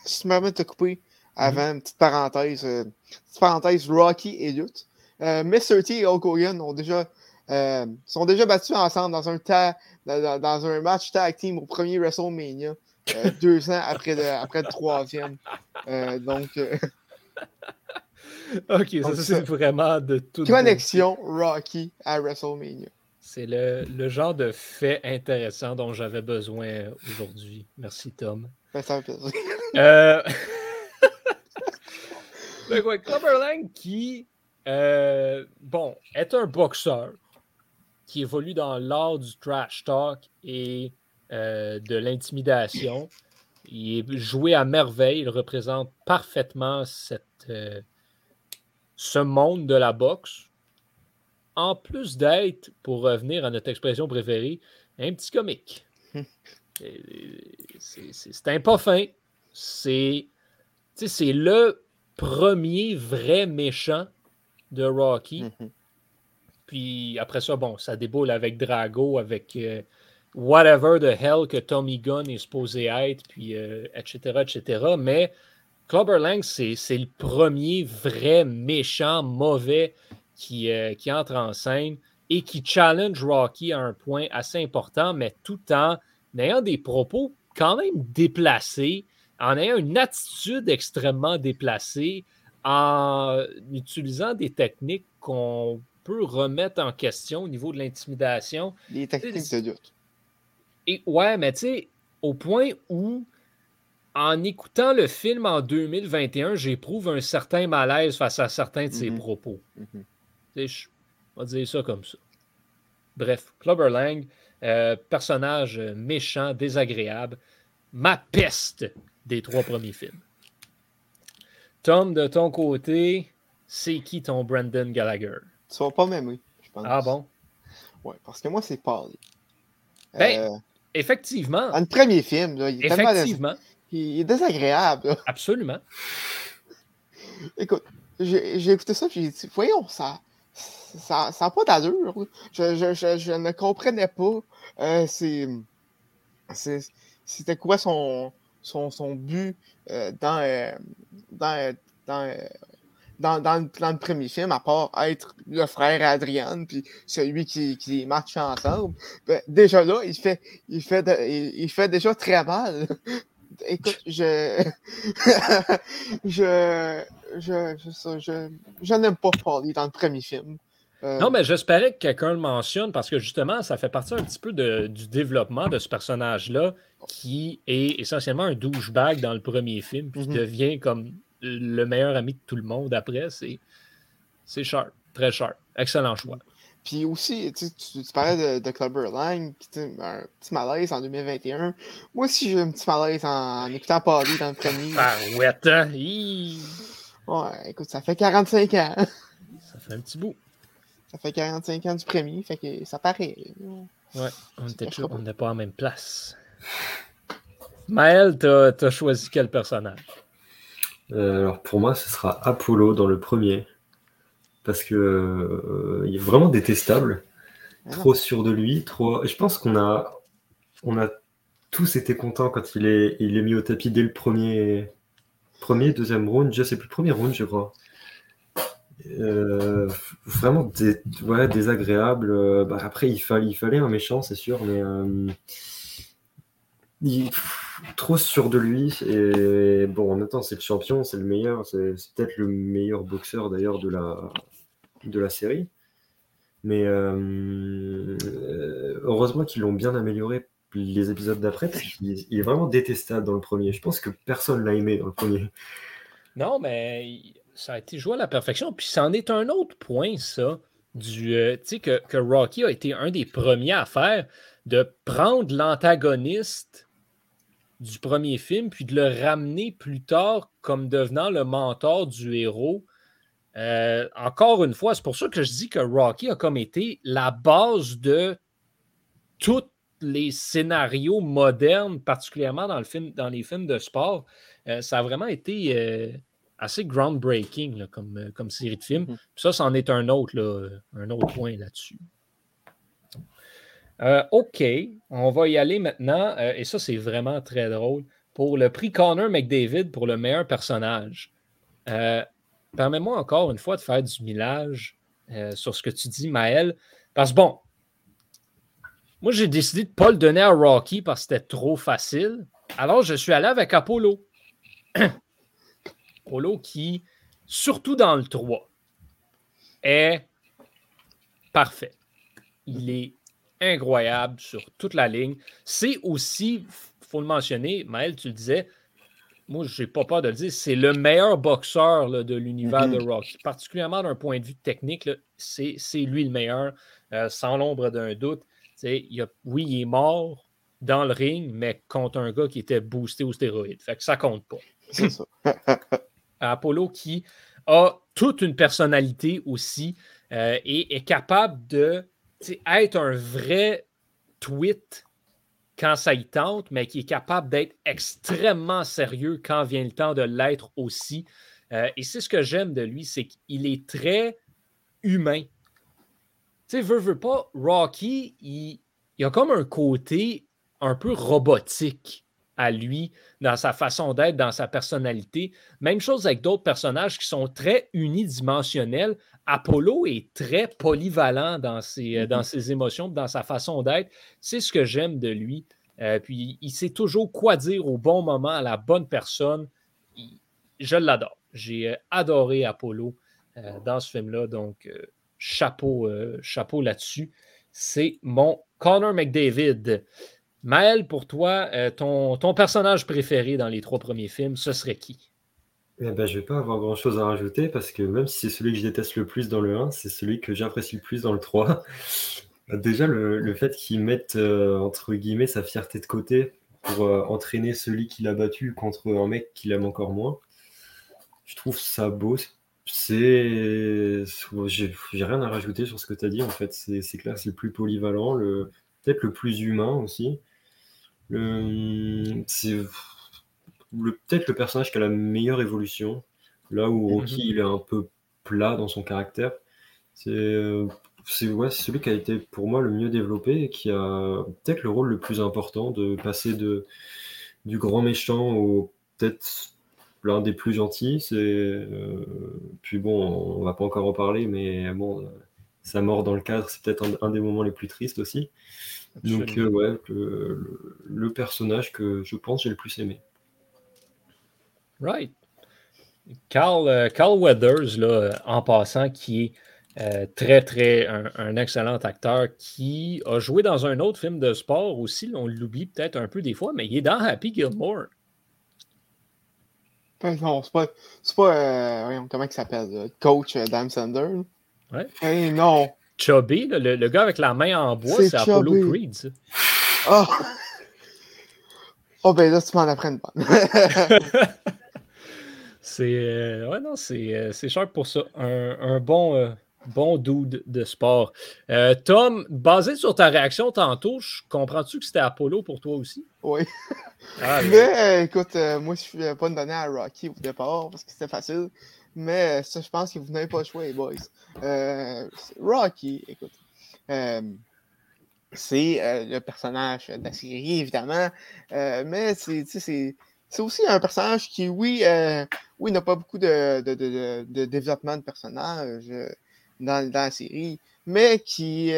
si tu me permets de te couper, avant, une petite parenthèse, euh, petite parenthèse Rocky et Lutte. Mr. T et Hulk Hogan ont déjà, sont déjà battus ensemble dans un, ta- dans, dans un match tag team au premier WrestleMania, euh, deux ans après le, après le troisième. Euh, donc, euh, Ok, ça, c'est vraiment de tout. connexion Rocky à WrestleMania. C'est le, le genre de fait intéressant dont j'avais besoin aujourd'hui. Merci, Tom. Ben, ça fait plaisir. Euh... Ouais, Lang qui, euh, bon, est un boxeur qui évolue dans l'art du trash talk et euh, de l'intimidation. Il est joué à merveille. Il représente parfaitement cette, euh, ce monde de la boxe. En plus d'être, pour revenir à notre expression préférée, un petit comique. C'est un pas fin. C'est le premier vrai méchant de Rocky. Mhm. Puis après ça, bon, ça déboule avec Drago, avec euh, whatever the hell que Tommy Gunn est supposé être, puis euh, etc., etc. Mais Clubber Lang, c'est le premier vrai méchant mauvais qui, euh, qui entre en scène et qui challenge Rocky à un point assez important, mais tout en ayant des propos quand même déplacés, en ayant une attitude extrêmement déplacée, en utilisant des techniques qu'on peut remettre en question au niveau de l'intimidation. Les techniques de lutte. Et ouais, mais tu sais, au point où, en écoutant le film en 2021, j'éprouve un certain malaise face à certains de ses Mhm. propos. Tu sais, je vais dire ça comme ça. Bref, Clubber Lang, euh, personnage méchant, désagréable, ma peste des trois premiers films. Tom, de ton côté, c'est qui ton Brandon Gallagher? Tu vas pas m'aimer, je pense. Ah bon? Ouais, parce que moi, c'est Paulie. Ben, Euh, Effectivement. dans le premier film, là, il, est Effectivement. il est désagréable. là. Absolument. Écoute, j'ai écouté ça, j'ai dit, voyons, ça ça n'a pas d'allure. Je, je, je, je ne comprenais pas. euh, C'était quoi son, son, son but euh, dans, euh, dans, euh, dans, dans, dans le, dans le premier film, à part être le frère à Adrienne, puis celui qui, qui les match ensemble. Ben, déjà là, il fait, il, fait de- il, il fait déjà très mal. Écoute, je. je. Je. Je, je, je n'aime pas Paulie dans le premier film. Euh, Non, mais j'espérais que quelqu'un le mentionne parce que justement, ça fait partie un petit peu de- du développement de ce personnage-là qui est essentiellement un douchebag dans le premier film, puis qui Mhm. devient comme le meilleur ami de tout le monde après. C'est c'est sharp, très sharp. Excellent choix. Puis aussi, tu, tu, tu parlais de, de Clubber Lang, un petit malaise en 2021. Moi aussi, j'ai eu un petit malaise en, en écoutant Paulie dans le premier. Ah, ouais, hein? Ouais, écoute, ça fait 45 ans. Ça fait un petit bout. Ça fait 45 ans du premier, fait que ça paraît. Ouais, on était on n'était pas en même place. Maël, t'as as choisi quel personnage? Euh, alors pour moi, ce sera Apollo dans le premier. Parce que euh, il est vraiment détestable, Ah trop sûr de lui, trop. Je pense qu'on a, on a tous été contents quand il est, il est mis au tapis dès le premier, premier, deuxième round, je sais plus, premier round, je crois. Euh, vraiment dé- ouais, désagréable. Bah, après, il fallait, il fallait un méchant, c'est sûr, mais il- pff, trop sûr de lui. Et bon, en même temps, c'est le champion, c'est le meilleur, c'est peut-être le meilleur boxeur d'ailleurs de la, de la série. Mais euh, heureusement qu'ils l'ont bien amélioré les épisodes d'après, parce qu'il il est vraiment détestable dans le premier. Je pense que personne l'a aimé dans le premier. Non, mais ça a été joué à la perfection. Puis c'en est un autre point, ça, du, euh, tu sais, que, que Rocky a été un des premiers à faire, de prendre l'antagoniste du premier film, puis de le ramener plus tard comme devenant le mentor du héros. Euh, encore une fois, c'est pour ça que je dis que Rocky a comme été la base de tous les scénarios modernes, particulièrement dans, le film, dans les films de sport. Euh, ça a vraiment été euh, assez groundbreaking là, comme, comme série de films. Mhm. Puis ça, c'en est un autre, là, un autre point là-dessus. Euh, OK, on va y aller maintenant. euh, et ça, c'est vraiment très drôle. pour le prix Connor McDavid pour le meilleur personnage. Euh, permets-moi encore une fois de faire du millage sur ce que tu dis, Maël. Parce que bon, moi j'ai décidé de ne pas le donner à Rocky parce que c'était trop facile. Alors je suis allé avec Apollo. Apollo qui, surtout dans le 3, est parfait. Il est incroyable sur toute la ligne. C'est aussi, il faut le mentionner, Maël, tu le disais, moi, je n'ai pas peur de le dire, c'est le meilleur boxeur de l'univers de mm-hmm. Rocky. Particulièrement d'un point de vue technique, c'est lui le meilleur, euh, sans l'ombre d'un doute. Il oui, il est mort dans le ring, mais contre un gars qui était boosté aux stéroïdes. Fait que ça compte pas. C'est ça. Apollo qui a toute une personnalité aussi euh, et est capable de être un vrai tweet quand ça y tente, mais qui est capable d'être extrêmement sérieux quand vient le temps de l'être aussi. Euh, et c'est ce que j'aime de lui, c'est qu'il est très humain. Tu sais, veut, veut pas, Rocky, il, il a comme un côté un peu robotique à lui, dans sa façon d'être, dans sa personnalité. Même chose avec d'autres personnages qui sont très unidimensionnels. Apollo est très polyvalent dans ses, euh, dans mm-hmm. ses émotions, dans sa façon d'être. C'est ce que j'aime de lui. Euh, puis il sait toujours quoi dire au bon moment à la bonne personne. je l'adore. J'ai euh, adoré Apollo dans ce film-là. Donc, chapeau, chapeau là-dessus. C'est mon Connor McDavid. Maël, pour toi, euh, ton, personnage préféré dans les trois premiers films, ce serait qui? Eh ben, je ne vais pas avoir grand-chose à rajouter parce que même si c'est celui que je déteste le plus dans le 1, c'est celui que j'apprécie le plus dans le 3. Déjà, le, fait qu'il mette, euh, entre guillemets, sa fierté de côté pour euh, entraîner celui qui l'a battu contre un mec qui l'aime encore moins, je trouve ça beau. C'est. J'ai rien à rajouter sur ce que tu as dit, en fait. C'est clair, c'est le plus polyvalent, le... peut-être le plus humain aussi. C'est peut-être le personnage qui a la meilleure évolution, là où Rocky il est un peu plat dans son caractère. C'est ouais, celui qui a été pour moi le mieux développé et qui a peut-être le rôle le plus important de passer de, du grand méchant au peut-être l'un des plus gentils. C'est euh, puis bon, on va pas encore en parler, mais bon, sa mort dans le cadre, c'est peut-être un, des moments les plus tristes aussi. Donc, euh, ouais, le, personnage que je pense j'ai le plus aimé. Right. Carl, euh, Carl Weathers, là, en passant, qui est euh, très, très un, excellent acteur qui a joué dans un autre film de sport aussi. on l'oublie peut-être un peu des fois, mais il est dans Happy Gilmore. Non, c'est pas. C'est pas. comment il s'appelle Coach Dan Sander. Ouais. Hey, non. Chubby, le, gars avec la main en bois, c'est Apollo Creed. Ça. Oh. oh, ben là, tu m'en apprennes pas. c'est. Euh, ouais, non, c'est, euh, c'est cher pour ça. Un, un bon. Euh, bon dude de sport. Tom, basé sur ta réaction tantôt, comprends-tu que c'était Apollo pour toi aussi? Oui. Ah, mais écoute, moi, je ne vais pas me donner à Rocky au départ parce que c'était facile. Mais ça, je pense que vous n'avez pas le choix, les boys. Euh, Rocky, écoute. Euh, c'est euh, le personnage de la série, évidemment. mais c'est aussi un personnage qui, oui, oui n'a pas beaucoup de, de, de, de, développement de personnage dans, dans, la série, mais qui,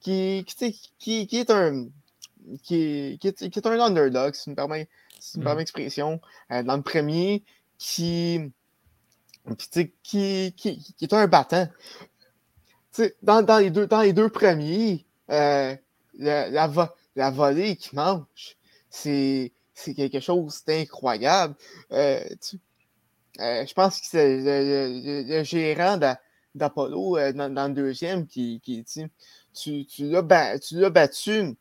qui, qui, qui, est un. Qui, qui, est, qui est un underdog, si tu me permets, si me mm. expression, dans le premier, qui, qui, qui, qui, est un battant. Dans, dans, les deux, dans les deux premiers, euh, la, la, la, volée qui mange, c'est quelque chose d'incroyable. Euh, euh, je pense que c'est le, gérant d'Apollo dans, le deuxième qui, dit Tu, tu l'as battu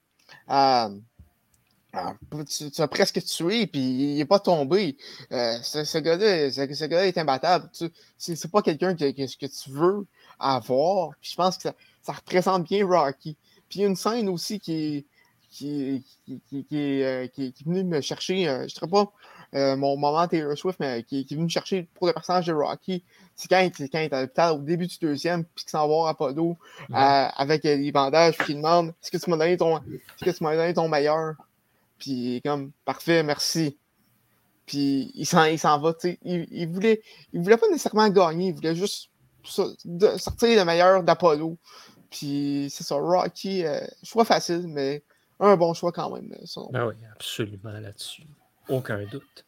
ah, tu, as presque tué, puis il n'est pas tombé. Euh, ce, gars-là ce, gars est imbattable. C'est pas quelqu'un que, que, tu veux avoir. Puis je pense que ça, représente bien Rocky. Puis il y a une scène aussi qui, qui, qui, qui, euh, qui, est venue me chercher, euh, je ne dirais pas mon moment Taylor Swift, mais qui, est venu me chercher pour le personnage de Rocky. C'est quand, quand il est à l'hôpital au début du deuxième, puis qu'il s'en va à Apollo avec les bandages, puis qu'il demande Est-ce que tu m'as donné ton, est-ce que tu m'as donné ton meilleur? Puis comme, parfait, merci. Puis il s'en, il s'en va, tu sais. Il, il, voulait, il voulait pas nécessairement gagner, il voulait juste sortir le meilleur d'Apollo. Puis c'est ça, Rocky, euh, choix facile, mais un bon choix quand même. Ben oui, absolument là-dessus. Aucun doute.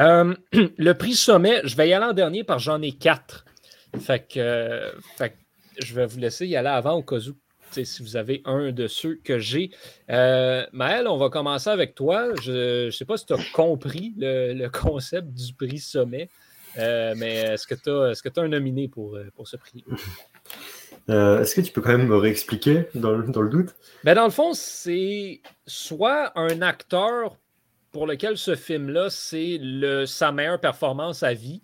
Euh, le prix sommet, je vais y aller en dernier parce que j'en ai quatre. Fait que, fait je vais vous laisser y aller avant au cas où si vous avez un de ceux que j'ai. Euh, Maël, on va commencer avec toi. Je ne sais pas si tu as compris le, concept du prix sommet, euh, mais est-ce que tu as, est un nominé pour, euh, pour ce prix? est-ce que tu peux quand même me réexpliquer dans le, dans le doute? Ben dans le fond, c'est soit un acteur pour lequel ce film-là, c'est sa meilleure performance à vie,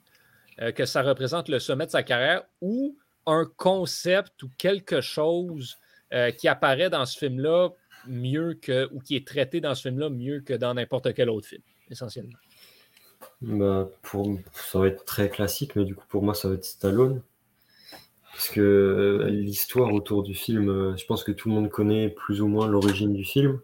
que ça représente le sommet de sa carrière, ou un concept ou quelque chose euh, qui apparaît dans ce film-là mieux que, ou qui est traité dans ce film-là mieux que dans n'importe quel autre film, essentiellement. Bah, pour, ça va être très classique, mais du coup, pour moi, ça va être Stallone. Parce que euh, l'histoire autour du film, euh, je pense que tout le monde connaît plus ou moins l'origine du film.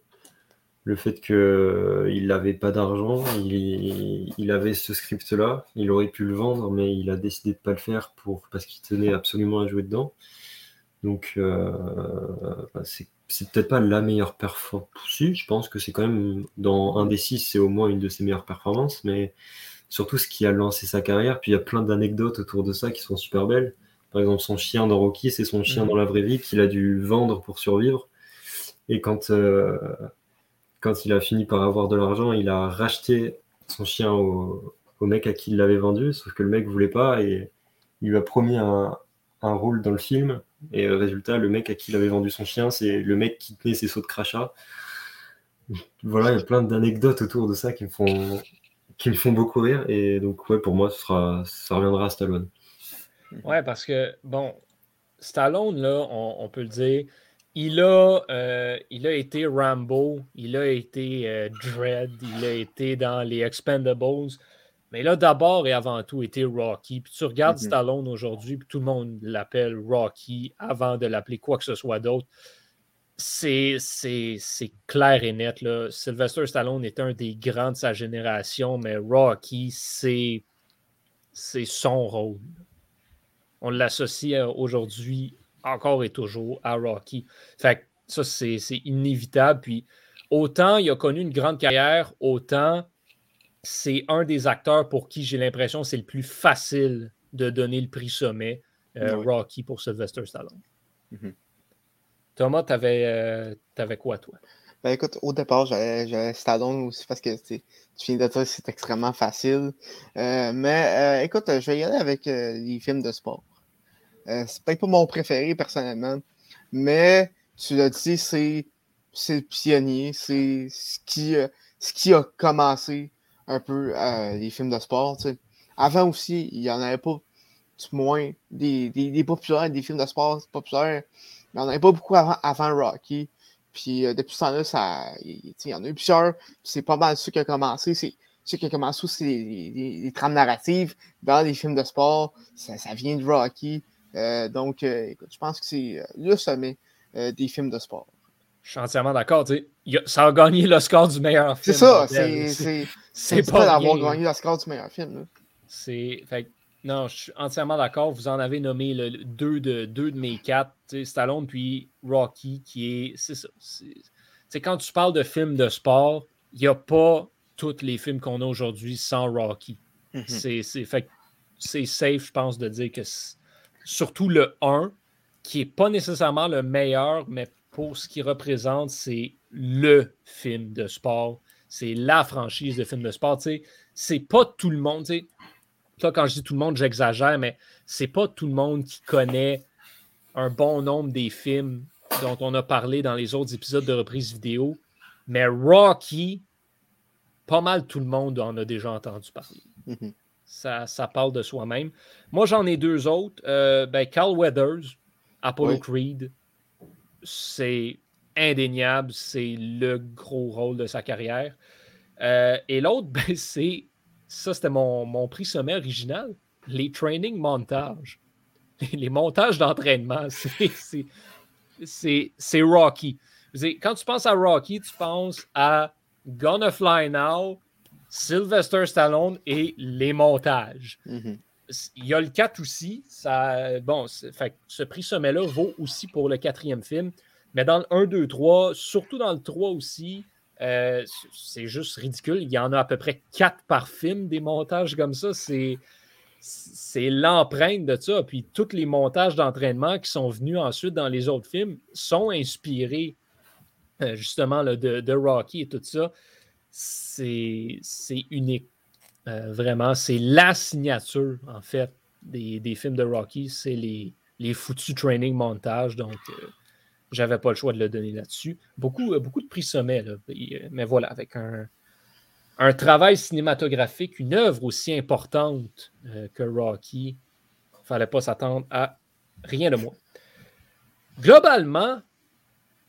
Le fait qu'il n'avait pas d'argent, il, il, avait ce script-là, il aurait pu le vendre, mais il a décidé de ne pas le faire pour, parce qu'il tenait absolument à jouer dedans. Donc, euh, c'est peut-être pas la meilleure performance. Si, je pense que c'est quand même, dans un des six, c'est au moins une de ses meilleures performances, mais surtout ce qui a lancé sa carrière. Puis il y a plein d'anecdotes autour de ça qui sont super belles. Par exemple, son chien dans Rocky, c'est son chien mhm. dans la vraie vie qu'il a dû vendre pour survivre. Et quand, euh, quand il a fini par avoir de l'argent, il a racheté son chien au, au mec à qui il l'avait vendu, sauf que le mec voulait pas et il lui a promis un, un rôle dans le film. Et euh, résultat, le mec à qui il avait vendu son chien, c'est le mec qui tenait ses sauts de crachat. Voilà, il y a plein d'anecdotes autour de ça qui me font, qui me font beaucoup rire. Et donc, ouais, pour moi, ça reviendra à Stallone. Ouais, parce que, bon, Stallone, là, on, peut le dire, il a, euh, il a été Rambo, il a été euh, Dread, il a été dans les Expendables. Mais là, d'abord et avant tout, était Rocky. Puis tu regardes mm-hmm. Stallone aujourd'hui, puis tout le monde l'appelle Rocky avant de l'appeler quoi que ce soit d'autre. C'est clair et net. Là. Sylvester Stallone est un des grands de sa génération, mais Rocky, c'est son rôle. On l'associe euh, aujourd'hui encore et toujours à Rocky. Fait que ça, c'est inévitable. Puis autant il a connu une grande carrière, autant c'est un des acteurs pour qui j'ai l'impression c'est le plus facile de donner le prix sommet, euh, Rocky pour Sylvester Stallone. Mhm. Thomas, tu avais, euh, quoi, toi? Ben écoute, au départ, j'avais Stallone aussi parce que tu viens de dire que c'est extrêmement facile. Euh, mais écoute, je vais y aller avec les films de sport. c'est peut-être pas mon préféré personnellement, mais tu l'as dit, c'est le pionnier, c'est ce qui, ce qui a commencé un peu euh, les films de sport. Avant aussi, il n'y en avait pas, du moins, des, des, populaires, des films de sport populaires. Il n'y en avait pas beaucoup avant, avant Rocky. Puis euh, depuis ce temps-là, il y en a eu plusieurs. C'est pas mal ce qui a commencé. C'est ce qui a commencé, c'est les, trames narratives dans les films de sport. Ça, vient de Rocky. Euh, donc, écoute, je pense que c'est le sommet des films de sport. Je suis entièrement d'accord. Ça a gagné le score du meilleur film. C'est ça. C'est pas d'avoir gagné le score du meilleur film. C'est. Non, je suis entièrement d'accord. Vous en avez nommé le, deux, de, deux de mes quatre, Stallone puis Rocky, qui est. C'est ça. C'est quand tu parles de films de sport, il n'y a pas tous les films qu'on a aujourd'hui sans Rocky. Mm-hmm. C'est safe, je pense, de dire que surtout le 1, qui n'est pas nécessairement le meilleur, mais pour ce qu'il représente, c'est le film de sport. C'est la franchise de film de sport. C'est pas tout le monde. Quand je dis tout le monde, j'exagère, mais c'est pas tout le monde qui connaît un bon nombre des films dont on a parlé dans les autres épisodes de reprise vidéo. Mais Rocky, pas mal tout le monde en a déjà entendu parler. Mm-hmm. ça, ça, parle de soi-même. Moi, j'en ai deux autres. Euh, ben, Carl Weathers, Apollo Creed, c'est indéniable, c'est le gros rôle de sa carrière. Euh, et l'autre, ben, c'est ça, c'était mon, prix sommet original, les training montages. Les, montages d'entraînement, c'est Rocky. Quand tu penses à Rocky, tu penses à Gonna Fly Now, Sylvester Stallone et les montages. Mhm. Il y a le 4 aussi. Bon, ce prix sommet-là vaut aussi pour le quatrième film. Mais dans le 1, 2, 3, surtout dans le 3 aussi, euh, c'est juste ridicule. Il y en a à peu près 4 par film, des montages comme ça. C'est l'empreinte de ça. Puis tous les montages d'entraînement qui sont venus ensuite dans les autres films sont inspirés euh, justement de, Rocky et tout ça. C'est unique. Euh, vraiment, c'est la signature, en fait, des, films de Rocky. C'est les, les foutus training montages. Donc, euh, j'avais pas le choix de le donner là-dessus. Beaucoup, beaucoup de prix sommet, mais voilà, avec un, un travail cinématographique, une œuvre aussi importante euh, que Rocky, il ne fallait pas s'attendre à rien de moins. Globalement,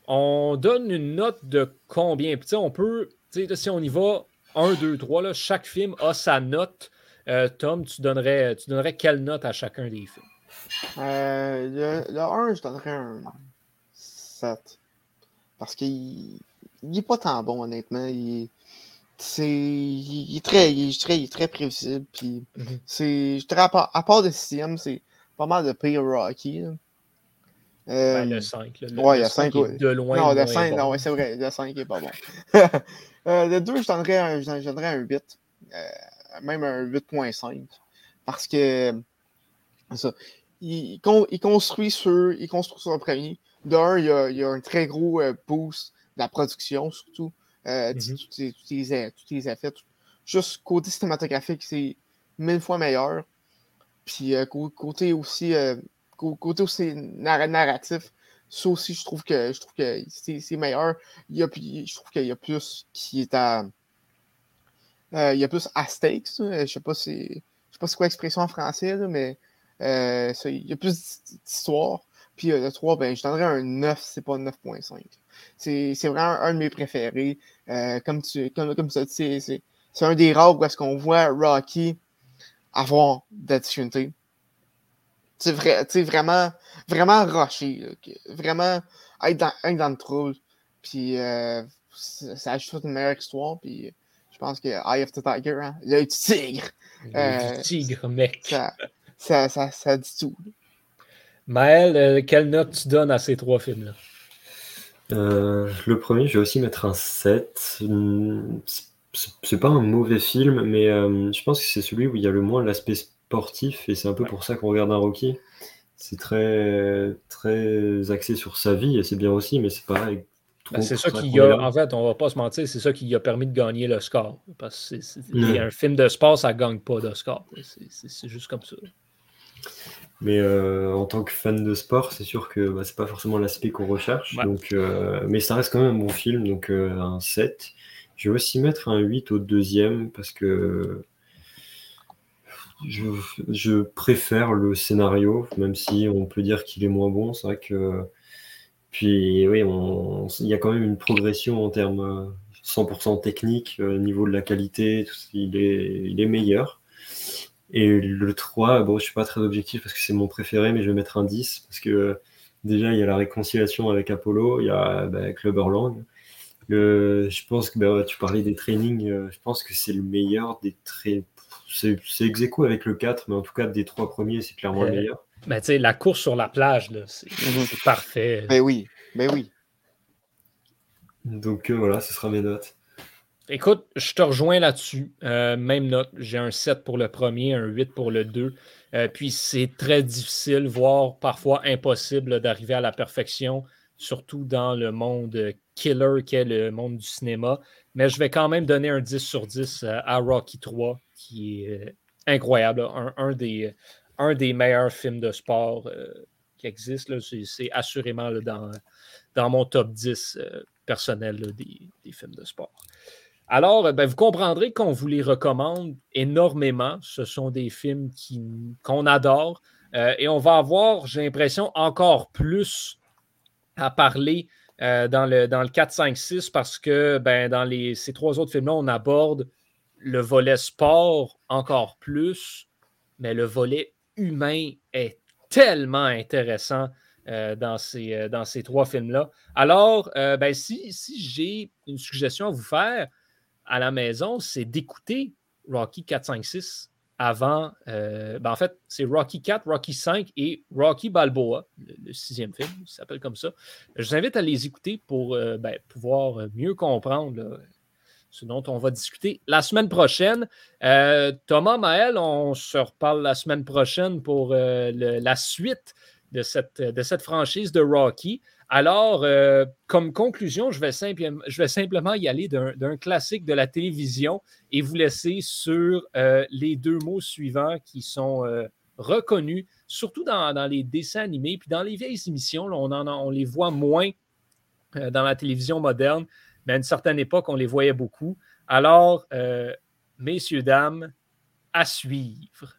on donne une note de combien? Puis, on peut, si on y va 1, 2, 3, là, chaque film a sa note. Euh, Tom, tu donnerais, tu donnerais quelle note à chacun des films? Euh, le, 1, je donnerais un 7. Parce qu'il n'est pas tant bon, honnêtement. Il, c'est il est très il est très, il est très prévisible puis Mhm. c'est je dirais à part, à part de sixième c'est pas mal de pire Rocky là. Euh, Ben, le 5. Là, le, ouais, le le 5 cinq, est ouais. de loin. non, le le moins 5, bon. non, ouais, c'est vrai, le 5 est pas bon. euh, le 2, je donnerais un, je donnerais- je donnerais un 8. euh, même un 8.5. Parce que ça, il, il con- il construit sur il construit sur le premier. De un, il y a, il y a un très gros euh, boost de la production, surtout. Euh, Mhm. tous les- tous les- tous les effets. tout- juste côté cinématographique, c'est mille fois meilleur. Puis cô- côté aussi côté aussi narra- narratif, ça aussi, je trouve que je trouve que c'est meilleur. Il y a, je trouve qu'il y a plus qui est à. euh, il y a plus à stakes. là. Je sais pas. Je sais pas c'est quoi l'expression en français, là, mais euh, ça, il y a plus d'histoire. Puis euh, le 3, ben, je donnerais un 9, c'est pas 9.5. C'est vraiment un de mes préférés. Comme tu comme, comme ça, c'est un des rares où est-ce qu'on voit Rocky avoir de C'est vrai, tu sais, vraiment, vraiment rusher, là, vraiment être dans, être dans le trouble. Puis euh, ça, ajoute une meilleure histoire. Puis je pense que Eye of the Tiger, hein, l'œil du tigre, Le Euh, tigre, mec. ça, ça, ça, ça dit tout. là. Maël, euh, quelle note tu donnes à ces trois films-là? Euh, le premier, je vais aussi mettre un 7. Hum, c'est- C'est pas un mauvais film, mais euh, je pense que c'est celui où il y a le moins l'aspect sportif, et c'est un peu Ouais. pour ça qu'on regarde un Rocky. C'est très, très axé sur sa vie, et c'est bien aussi, mais c'est pareil. Ben, c'est ça ça qui a, en fait, on va pas se mentir, c'est ça qui a permis de gagner le score. Parce que c'est- Mm. un film de sport, ça gagne pas de score. C'est- juste comme ça. Mais euh, en tant que fan de sport, c'est sûr que bah, c'est pas forcément l'aspect qu'on recherche. Ouais. Donc, euh, mais ça reste quand même un bon film, donc euh, un 7. Je vais aussi mettre un 8 au deuxième parce que je, préfère le scénario, même si on peut dire qu'il est moins bon. C'est vrai que. Puis oui, il y a quand même une progression en termes euh, 100% technique, euh, au niveau de la qualité, tout, il, est, est meilleur. Et le 3, bon, je suis pas très objectif parce que c'est mon préféré, mais je vais mettre un 10 parce que euh, déjà, il y a la réconciliation avec Apollo, il y a bah, Clubberland. Le, je pense que bah, tu parlais des trainings, euh, je pense que c'est le meilleur des trainings. C'est ex aequo avec le 4, mais en tout cas, des trois premiers, c'est clairement le Euh, meilleur. Mais tu sais, la course sur la plage, là, c'est Mhm. c'est parfait. Ben oui, ben oui. Donc euh, voilà, ce sera mes notes. Écoute, je te rejoins là-dessus. Euh, même note. J'ai un 7 pour le premier, un 8 pour le 2. Euh, puis c'est très difficile, voire parfois impossible d'arriver à la perfection, surtout dans le monde killer qu'est le monde du cinéma. Mais je vais quand même donner un 10 sur 10 à à Rocky 3, qui est euh, incroyable. là. Un, des, meilleurs films de sport euh, qui existent. là. C'est assurément dans, mon top 10 euh, personnel des, films de sport. Alors, euh, ben, vous comprendrez qu'on vous les recommande énormément. Ce sont des films qu'on adore. Euh, et on va avoir, j'ai l'impression, encore plus à parler euh, dans, le, dans le 4, 5, 6 parce que ben, dans les, ces trois autres films-là, on aborde le volet sport encore plus, mais le volet humain est tellement intéressant euh, dans, ces, euh, dans ces trois films-là. Alors, ben, si, si j'ai une suggestion à vous faire, à la maison, c'est d'écouter Rocky 4, 5, 6 avant. Euh, ben en fait, c'est Rocky 4, Rocky 5 et Rocky Balboa, le, sixième film, il s'appelle comme ça. Je vous invite à les écouter pour euh, ben, pouvoir mieux comprendre ce dont on va discuter la semaine prochaine. Euh, Thomas, Maël, on se reparle la semaine prochaine pour la suite de cette, de cette franchise de Rocky. Alors, euh, comme conclusion, je vais, simplement y aller d'un classique de la télévision et vous laisser sur euh, les deux mots suivants qui sont euh, reconnus, surtout dans, les dessins animés, puis dans les vieilles émissions, on, on les voit moins dans la télévision moderne, mais à une certaine époque, on les voyait beaucoup. Alors, messieurs, dames, à suivre.